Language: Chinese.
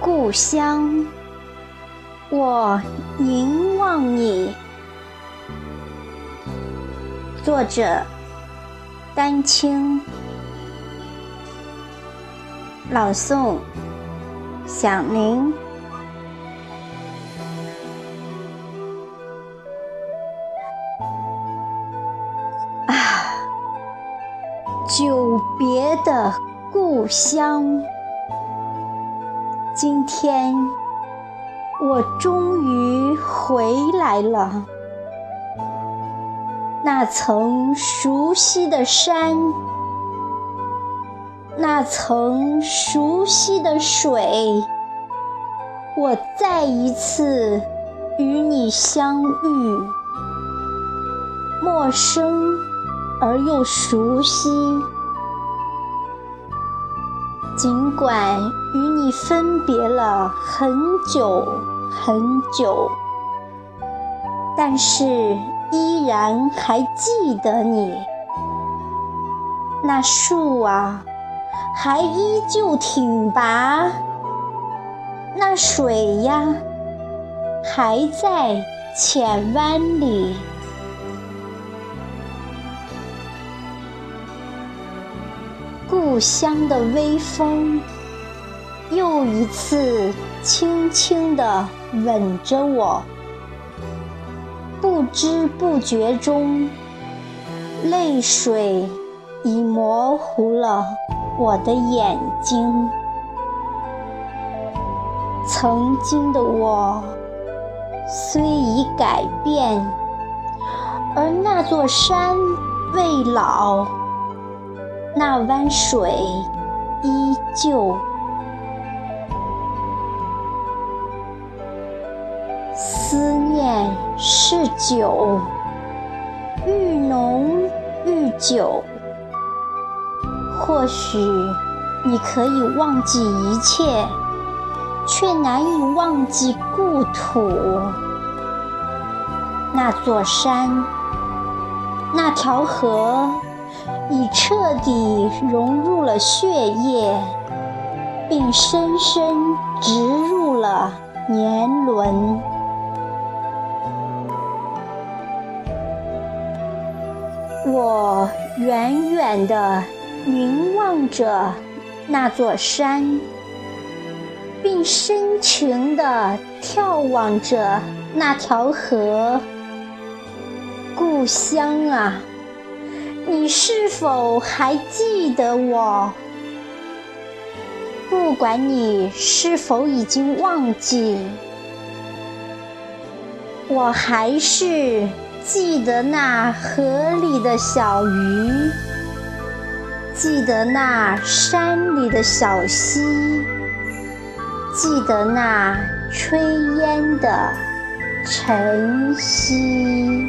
故乡，我凝望你。作者：丹青，朗诵：响铃。啊，久别的故乡。今天，我终于回来了。那层熟悉的山，那层熟悉的水，我再一次与你相遇，陌生而又熟悉。尽管与你分别了很久很久，但是依然还记得你。那树啊，还依旧挺拔；那水呀，还在浅湾里。故乡的微风，又一次轻轻地吻着我。不知不觉中，泪水已模糊了我的眼睛。曾经的我，虽已改变，而那座山未老。那湾水依旧，思念是酒，愈浓愈久。或许你可以忘记一切，却难以忘记故土。那座山，那条河。已彻底融入了血液，并深深植入了年轮。我远远地凝望着那座山，并深情地眺望着那条河。故乡啊！你是否还记得我？不管你是否已经忘记，我还是记得那河里的小鱼，记得那山里的小溪，记得那炊烟的晨曦。